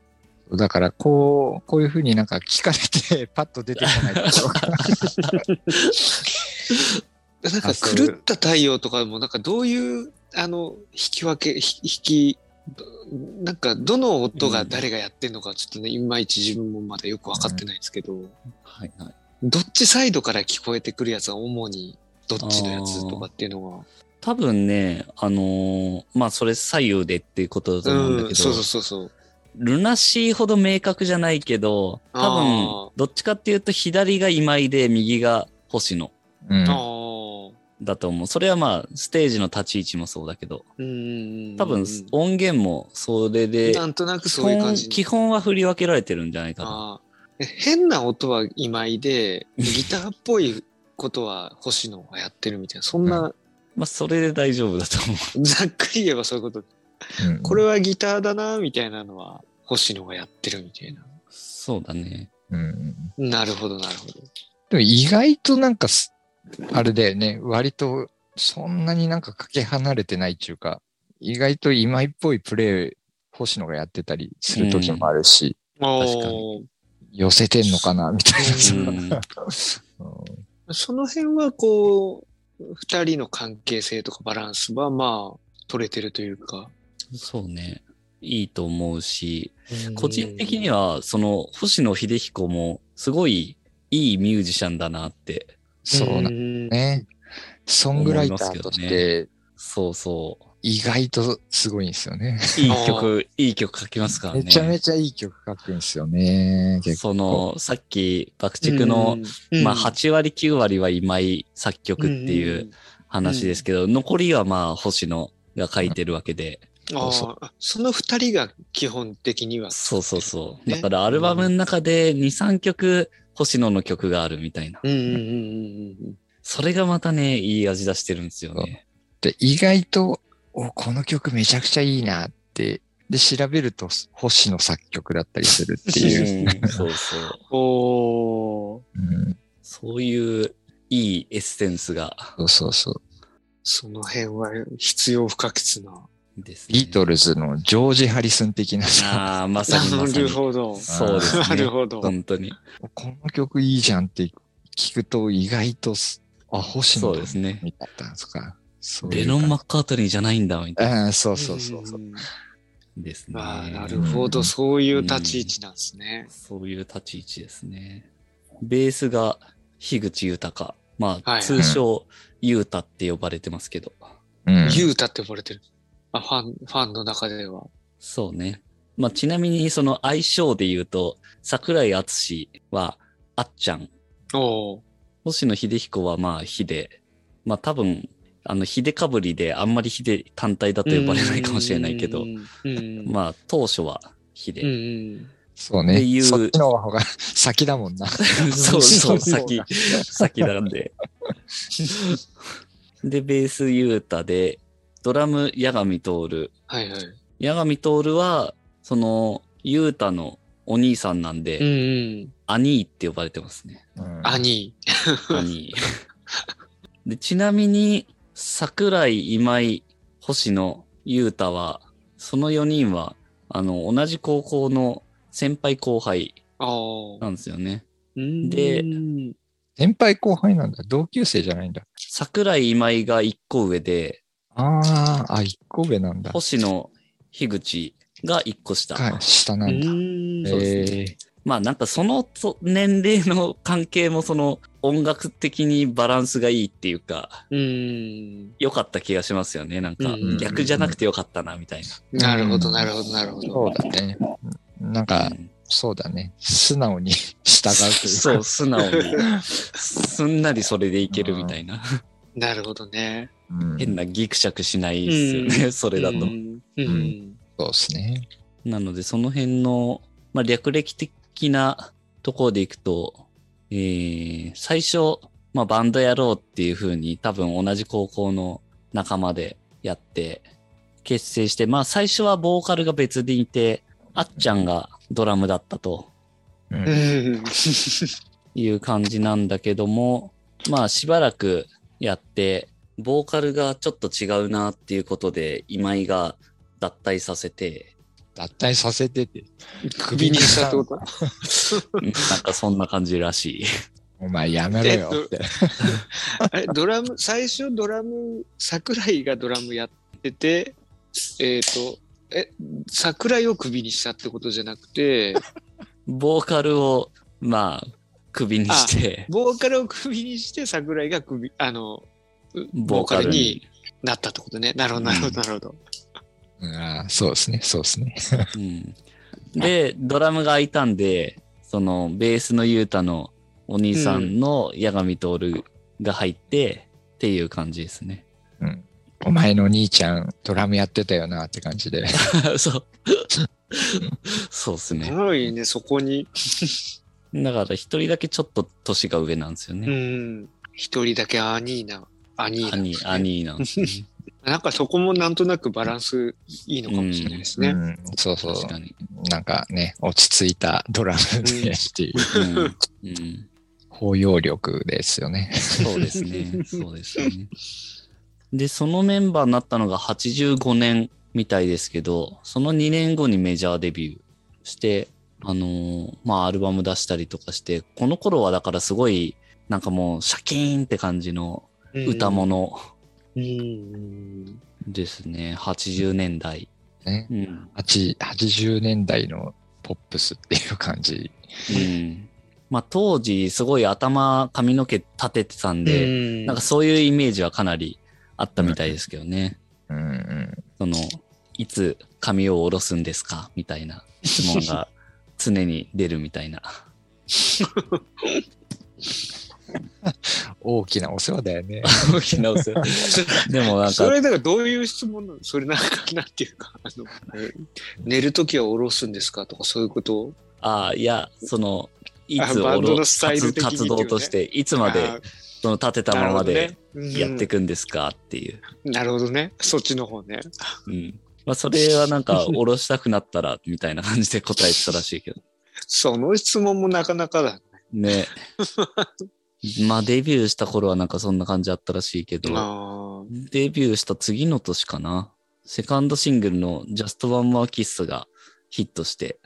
だから、こう、こういうふうになんか聞かれて、パッと出てこないところが。なんか狂った太陽とかもなんかどういうあの引き分けひ引きどなんかどの音が誰がやってんのかちょっとね、いまいち自分もまだよく分かってないんですけど、はいはい。どっちサイドから聞こえてくるやつは主にどっちのやつとかっていうの多分ね、あのーまあそれ左右でっていうことだとが、思うんだけど、そうそうそうそう。ルナシーほど明確じゃないけど、多分、どっちかっていうと左が今井で右が星野うんああ。だと思う。それはまあ、ステージの立ち位置もそうだけど、うん。多分音源もそれで、なんとなく基本そういう感じに基本は振り分けられてるんじゃないかな。変な音は今井で、ギターっぽいことは星野がやってるみたいな、そんな、まあ、それで大丈夫だと思う。ざっくり言えばそういうこと。うんこれはギターだな、みたいなのは星野がやってるみたいな。そうだね。うんなるほど、なるほど。でも意外となんかす、あれだよね、割とそんなになんかかけ離れてないっていうか、意外と今井っぽいプレイ、星野がやってたりする時もあるし、お確かー寄せてんのかなみたいな。うんうんその辺はこう、二人の関係性とかバランスはまあ、取れてるというか。そうね。いいと思うし、個人的には、その、星野秀彦も、すごいいいミュージシャンだなって。そうなね。ね。ソングライターとして、そうそう。意外とすごいんですよね。いい曲、いい曲書きますからね。めちゃめちゃいい曲書くんですよね。その、さっき、爆竹の、うん、まあ、8割9割は今井作曲っていう話ですけど、残りはまあ、星野が書いてるわけで、うん。あそうあ、その二人が基本的には。そうそうそう。ねだからアルバムの中で2、3曲、星野の曲があるみたいな。それがまたね、いい味出してるんですよね。で、意外と、お、この曲めちゃくちゃいいなって、で、調べると星野作曲だったりするっていう。うんそうそう。うん。おー。うん、そういういいエッセンスがそうそうそう。その辺は必要不可欠な。ですね。ビートルズのジョージ・ハリスン的なさ、ああ、まさにまさなるに。ほど。そうですね。なるほど。本当に。この曲いいじゃんって聞くと意外とす、あ、星野だそうですね。みたいなとか。そうレノン・マッカートニーじゃないんだ、みたいな。ああ、そうそうそうそう。んですね。ああ、なるほど。そういう立ち位置なんですね。そういう立ち位置ですね。ベースが樋口豊。まあ、はい通称、ユータって呼ばれてますけど。うん。ユータって呼ばれてる。あ、ファン、ファンの中では。そうね。まあ、ちなみにその相性で言うと、桜井敦は、あっちゃん。おー星野秀彦はまあ、秀。まあ、多分、あの、秀かぶりであんまり秀単体だと呼ばれないかもしれないけど。まあ、当初はうん秀。うん。そうねっていう。そっちの方が 先だもんな。そうそう、そ う先、先なんで。で、ベースユータで、ドラム、八神徹。はいはい。八神徹は、その、ユータのお兄さんなんで、うんうん。兄って呼ばれてますね。うん兄。兄。で、ちなみに、桜井、今井、星野、ユータは、その4人は、あの、同じ高校の先輩後輩ああ。なんですよね。うんでうん先輩後輩なんだ。同級生じゃないんだ。桜井、今井が1個上で、ああ、あ、一個上なんだ。星野、樋口が1個下。はい、下なうんだ。ん。そうですえまあなんかそのそ年齢の関係もその音楽的にバランスがいいっていうか、うん。良かった気がしますよね。なんかうん逆じゃなくて良かったな、みたいな。なるほど、なるほど、なるほーど。そうだね。なんか、うんそうだね。素直に 従うというか。そう、素直に。すんなりそれでいけるみたいな。なるほどね。うん。変なギクシャクしないですよね、それだと。うん。うん。そうですね。なので、その辺の、まあ、略歴的なところでいくと、えー、最初、まあ、バンドやろうっていう風に多分同じ高校の仲間でやって、結成して、まあ、最初はボーカルが別でいて、あっちゃんがドラムだったとう。うんん。いう感じなんだけども、まあ、しばらくやって、ボーカルがちょっと違うなっていうことで、今井が脱退させて、脱退させてて。首にしたってこと？なんかそんな感じらしい。お前やめろよって。あれ、ドラム、最初ドラム、桜井がドラムやってて、えっ、と、え、桜井を首にしたってことじゃなくて、ボーカルを、まあ、首にして、ボーカルを首にして桜井が首、あの、うボーカルに。なったってことね。なるほど、なるほど、なるほど。うんあーそうですね。そうですね。うんで、ドラムが空いたんで、その、ベースのユータのお兄さんの八神徹が入って、っていう感じですね。うん。お前の兄ちゃん、ドラムやってたよなって感じで。そう。そうですすね。ごいね、そこに。だから一人だけちょっと年が上なんですようね。ん。一人だけアニーナ。アニーナ、兄、兄なんですよね。なんかそこもなんとなくバランスいいのかもしれないですね。うん。そうそう。確かに。なんかね、落ち着いたドラムでっていう、うん。うん包容力ですよね。そうですね。そうですね。で、そのメンバーになったのが85年みたいですけど、その2年後にメジャーデビューして、あのーまあ、アルバム出したりとかして、この頃はだからすごい、なんかもう、シャキーンって感じの歌物うん。ですね。80年代。ね。うん。8 80年代のポップスっていう感じ。うん。まあ、当時、すごい頭、髪の毛立ててたんで、でなんかそういうイメージはかなりあったみたいですけどね。うんうん。その、いつ髪を下ろすんですか？みたいな質問が常に出るみたいな。大きなお世話だよね。大きなお世話 でもなんそか、れだからどういう質問なの？それなんか、なんていうか、あの、え寝るときは下ろすんですかとかそういうこと？ああ、いや、その、いつ下ろのスタイル的に活活動として、いつまでその立てたままでやっていく。くんですかっていう。うんなるほどね。そっちの方ね。うん。まあ、それはなんか、下ろしたくなったら、みたいな感じで答えてたらしいけど。その質問もなかなかだ。ね。まあ、デビューした頃はなんかそんな感じあったらしいけど、あデビューした次の年かな。セカンドシングルの Just One More Kiss がヒットして、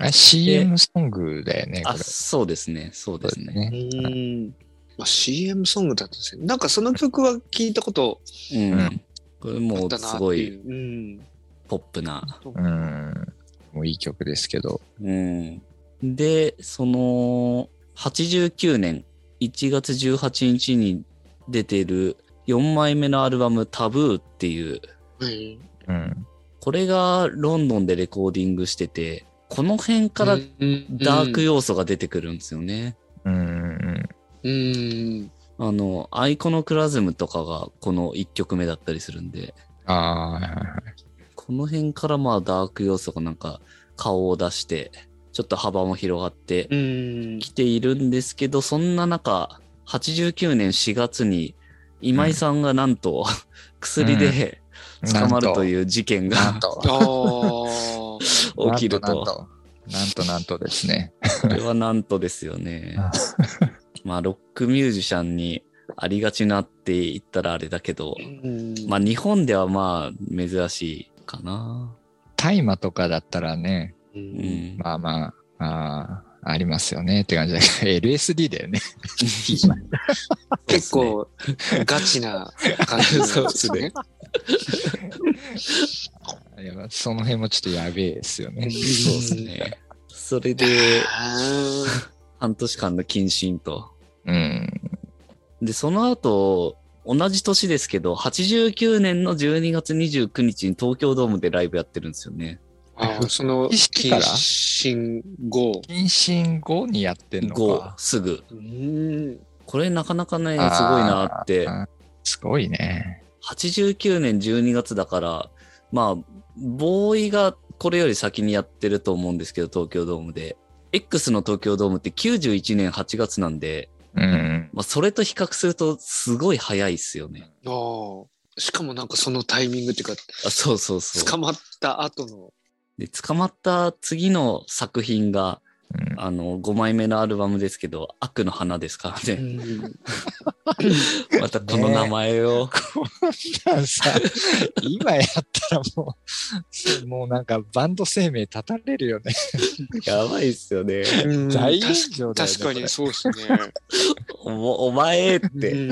あれ CM ソングだよね、こあ、れ。そうですね、そうですね。ーうん。まあ、CM ソングだったんですね。なんかその曲は聞いたことうん。うんこれあもすごい。うん。ポップな。うん。もういい曲ですけど。うん。で、その、89年1月18日に出てる4枚目のアルバムタブーっていう、はいうん。これがロンドンでレコーディングしてて、この辺からダーク要素が出てくるんですよね。うん。うん。あの、アイコノクラズムとかがこの1曲目だったりするんで、ああ、はいはいはい。この辺からまあダーク要素がなんか顔を出して、ちょっと幅も広がってうん。きているんですけど、そんな中、89年4月に今井さんがなんと薬で捕まるという事件がなんと。ああ。起きると。なんと。なんとなんとですね。これはなんとですよね。まあ、ロックミュージシャンにありがちなって言ったらあれだけど、うんまあ、日本ではまあ、珍しいかな。大麻とかだったらね、ううんん。まあまあ、ああ、ありますよねって感じだけど、LSD だよ ね。結構ガチな感じ ですね。いやその辺もちょっとやべえですよね。そうですね。それで、あ半年間の謹慎と。うん。で、その後、同じ年ですけど、89年の12月29日に東京ドームでライブやってるんですよね。あー、その復帰してから？謹慎後。謹慎後にやってんの5か。すぐ。うん。これなかなかね、すごいなって。すごいね。89年12月だから、まあ、ボーイがこれより先にやってると思うんですけど、東京ドームで。X の東京ドームって91年8月なんで、うん。まあ、それと比較するとすごい早いっすよね。ああ。しかもなんかそのタイミングっていうか、あそうそうそう。捕まった後の。で、捕まった次の作品が、うんあの、5枚目のアルバムですけど、悪の花ですからね。またこの名前を。さ、今やったらもうもうなんかバンド生命立たれるよね。やばいっすよね。うん大炎確上だよね。確かにそうですね。おお前って。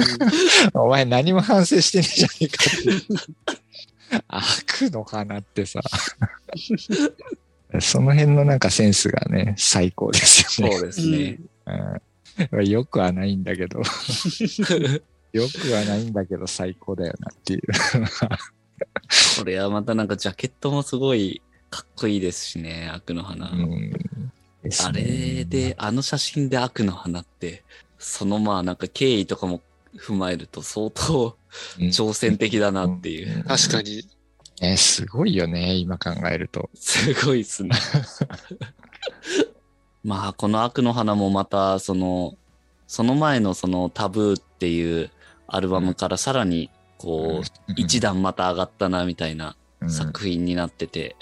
お前何も反省してねえじゃねえかって。悪の花ってさ。その辺のなんかセンスがね、最高ですよね。そうですね。うん、よくはないんだけど。よくはないんだけど最高だよなっていう。これはまたなんかジャケットもすごいかっこいいですしね、悪の花。うんねあれで、あの写真で悪の花って、そのまあなんか経緯とかも踏まえると相当うん挑戦的だなっていう。うん確かに。ね、すごいよね、今考えると。すごいっすね。まあこの悪の花もまたその、その前のそのタブーっていうアルバムからさらにこう、一段また上がったなみたいなうん作品になってて、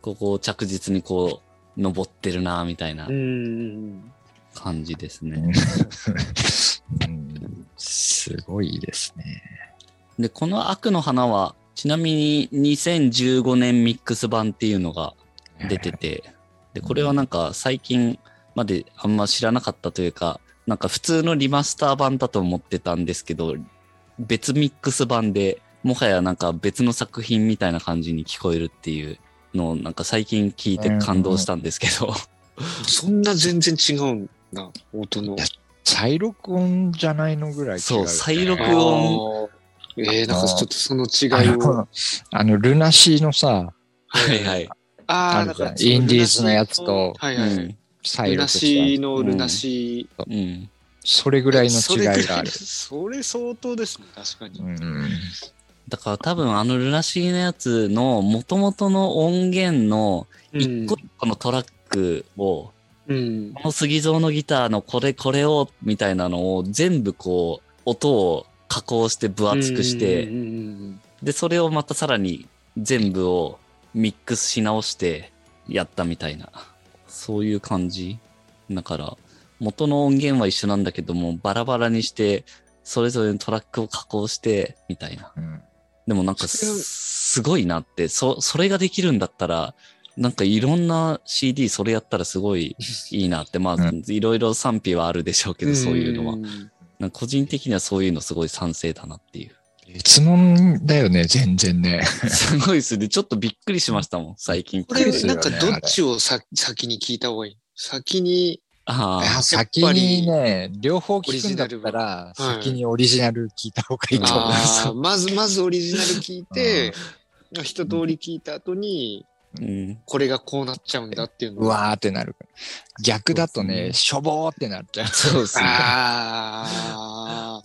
ここを着実にこう、登ってるなみたいなうん。感じですね。うん すごいですね。で、この悪の花は、ちなみに2015年ミックス版っていうのが出てて、で、これはなんか最近まであんま知らなかったというか、なんか普通のリマスター版だと思ってたんですけど、別ミックス版で、もはやなんか別の作品みたいな感じに聞こえるっていうのをなんか最近聞いて感動したんですけど、そんな全然違うんだ、音の。再録音じゃないのぐらい違う。そう、再録あ音、ーえー、なんかちょっとその違あいを。の、あのルナシーのさ、はいはい。ああ、あるじゃんなんかインディーズのやつとはいはい。うん。ルナシー。のルナシうん。それぐらいの違いがある。それ相当ですね、確かに。うん。だから多分あのルナシーのやつの元々の音源の一個一個のトラックを、うん。この杉蔵のギターのこれこれをみたいなのを全部こう音を加工して分厚くして、で、それをまたさらに全部をミックスし直してやったみたいな、そういう感じ。だから、元の音源は一緒なんだけども、バラバラにして、それぞれのトラックを加工して、みたいな。うんでもなんかす、すごいなって、そ、それができるんだったら、なんかいろんな CD それやったらすごいいいなって、まあ、うんいろいろ賛否はあるでしょうけど、そういうのは。んなんか個人的にはそういうのすごい賛成だなっていう。別物だよね、全然ね。すごいですね。ちょっとびっくりしましたもん、最近。これ、なんかどっちをさ先に聞いた方がいい？先に、ああ、あ先にね、両方聞くんだったら、オリジナルはい先にオリジナル聞いた方がいいと思う。あーまず、まずオリジナル聞いて、一通り聞いた後に、うん。これがこうなっちゃうんだっていうのうわーってなる。逆だとね、ねしょぼーってなっちゃう。そうですね。ああ。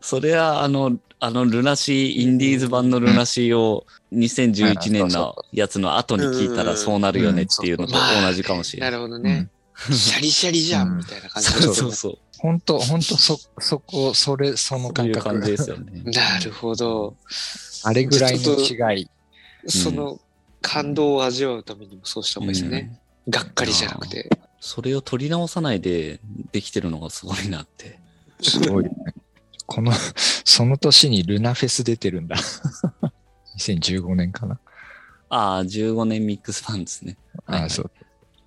それは、あの、あの、ルナシー、インディーズ版のルナシーを2011年のやつの後に聞いたらそうなるよねっていうのと同じかもしれなない。るほどね。シャリシャリじゃん、みたいな感じそうそうそう。ほんと、ほんと、そ、そこ、それ、そのそういう感覚感じですよね。なるほど。あれぐらいの違い。その感動を味わうためにもそうした方がいいですね。うんがっかりじゃなくて。それを取り直さないでできてるのがすごいなって。すごいよね。この、その年にルナフェス出てるんだ。2015年かな。ああ、15年ミックスファンですね。はいああ、そう。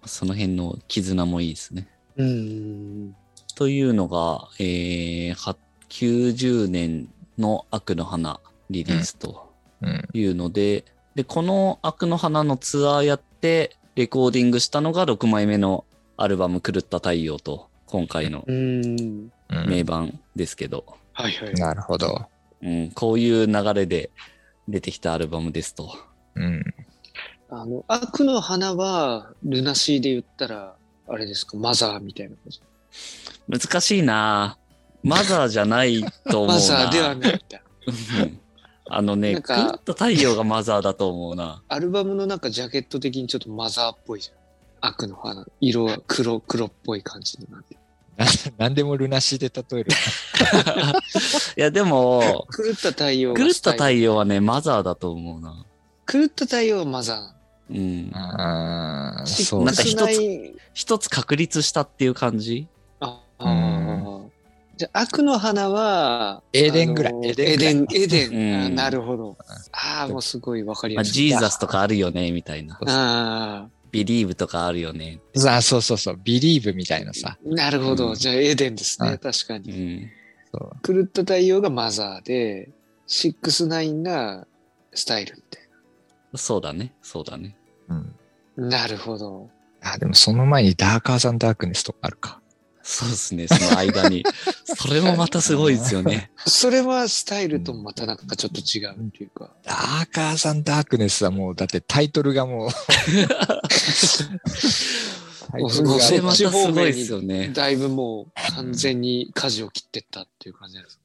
その辺の絆もいいですね。うん。というのが、えー、は90年の悪の花リリースとうん。いうので、で、この悪の花のツアーやって、レコーディングしたのが6枚目のアルバム狂った太陽と、今回の名盤ですけど、はいはい。なるほど。うん、こういう流れで出てきたアルバムですと。うん。あの、悪の花は、ルナシーで言ったら、あれですか、マザーみたいな感じ？難しいなマザーじゃないと思うな。マザーではないみたいな。うんあのね、狂なんかった太陽がマザーだと思うな。アルバムのなんかジャケット的にちょっとマザーっぽいじゃん。悪の花。色は黒、黒っぽい感じのなんて。な何でもルナシーで例える？いや、でも、狂った太陽が狂った太陽はね、マザーだと思うな。狂った太陽はマザうん。ああ、ー。そうなんか一つつ。一つ確立したっていう感じ？ああ。じゃあ、悪の華は、エデンぐらいエデンぐらいエデン、エデン。うんあなるほど。ああ、もうすごいわかりまあ、やすい。ジーザスとかあるよね、みたいな。あ Believe とかあるよね。あ、そうそうそう。 Believe みたいなさ。あ、なるほど。うんじゃあ、エデンですね。確かに。ん。そう狂った太陽がマザーで、 Six/Nine がスタイルみたいそうだね。そうだね。うん。な。なるほど。あ、でもその前にダーカーザンダークネスとかあるか。そうですね。その間に。それもまたすごいですよね。それはスタイルとまたなんかちょっと違うっていうか。ダーカーザンダークネスはもう、だってタイトルがもう。タイトルがそっち方面にごいですよね。だいぶもう完全に舵を切ってったっていう感じなんです。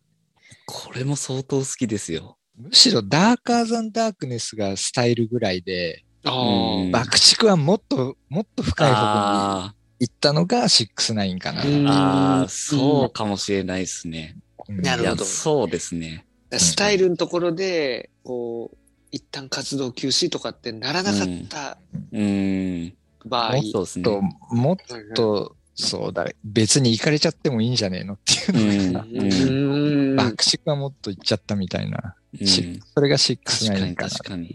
これも相当好きですよ。むしろダーカーザンダークネスがスタイルぐらいで、爆竹はもっと、もっと深い方にあ行ったのが69かな。うんあ、ああ、そうかもしれないですね。うんなるほどそうですね。スタイルのところで、こう、一旦活動休止とかってならなかったうん。場合。そうですね。と、もっと、そうだ、別に行かれちゃってもいいんじゃねえのっていうのが、うんうん爆竹はもっと行っちゃったみたいな。うんしそれが69確かにかな確かに。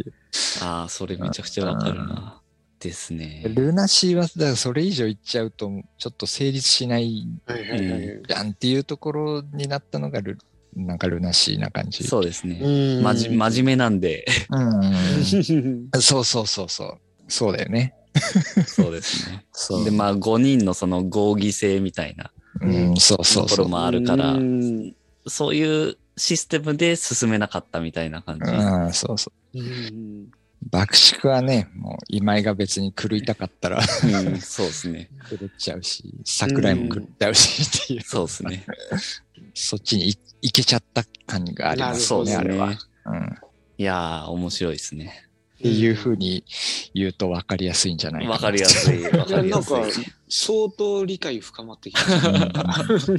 ああ、それめちゃくちゃわかるな。ですね。ルナシーは、だからそれ以上言っちゃうと、ちょっと成立しない。じゃんっていうところになったのがル、なんかルナシーな感じ。そうですね。うんまじ真面目なんで、うん。そうそうそうそう。そうだよね。そうですね。そうで、まあ5人のその合議制みたいなうん、そうそうそう。ところもあるからう、んそういうシステムで進めなかったみたいな感じ。うん、そうそう。うん爆竹はね、もう今井が別に狂いたかったらうんそうですね。狂っちゃうし、桜井も狂っちゃうしっていう、そうですね。そっちにい行けちゃった感がありますよね、あれは。そうん。っいやー、面白いですね。ていうふうに言うと分かりやすいんじゃないかな。わかりやすい。わいや、かりやすなんかい。、相当理解深まってきました。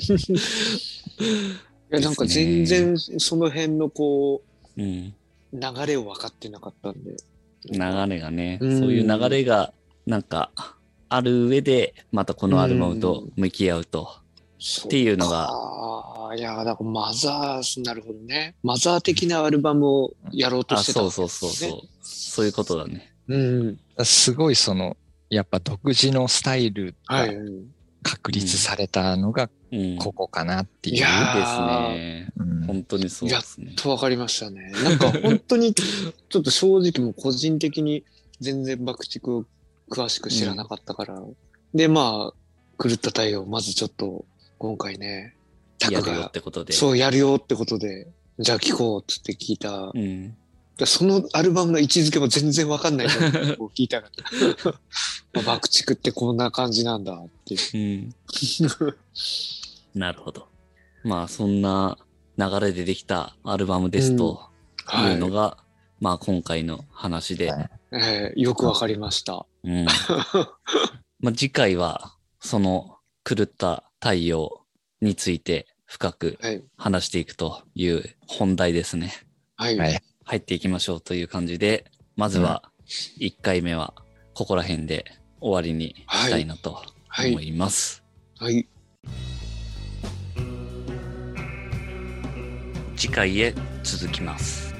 いや、なんか全然その辺のこうん。う、流れを分かってなかったんで。流れがね、うんそういう流れが、なんか、ある上で、またこのアルバムと向き合うと。っていうのがああ、いや、だからマザー、なるほどね。マザー的なアルバムをやろうとあ、してたそうそうそうそう。そういうことだね。う。うん。すごいその、やっぱ独自のスタイルがはい。確立されたのがうん。いいここかなっていう。いやですね。うん本当にそうですね。と分かりましたね。なんか本当に、ちょっと正直もう個人的に全然爆竹を詳しく知らなかったから。で、まあ、狂った太陽、まずちょっと今回ね、タクやるよっが、てことで。そうやるよってことで、じゃあ聞こうっつって聞いた。そのアルバムの位置づけも全然わかんないから こう聞いたから。まあ爆竹ってこんな感じなんだっていう。うん。なるほど。まあ、そんな流れでできたアルバムですというのが、まあ、今回の話で。はいえーよくわかりました。うん。まあ、次回は、その狂った太陽について深くはい。話していくという本題ですね。はい。はい入っていきましょうという感じで、まずは1回目はここら辺で終わりにしたいなとはい思います。はい。次回へ続きます。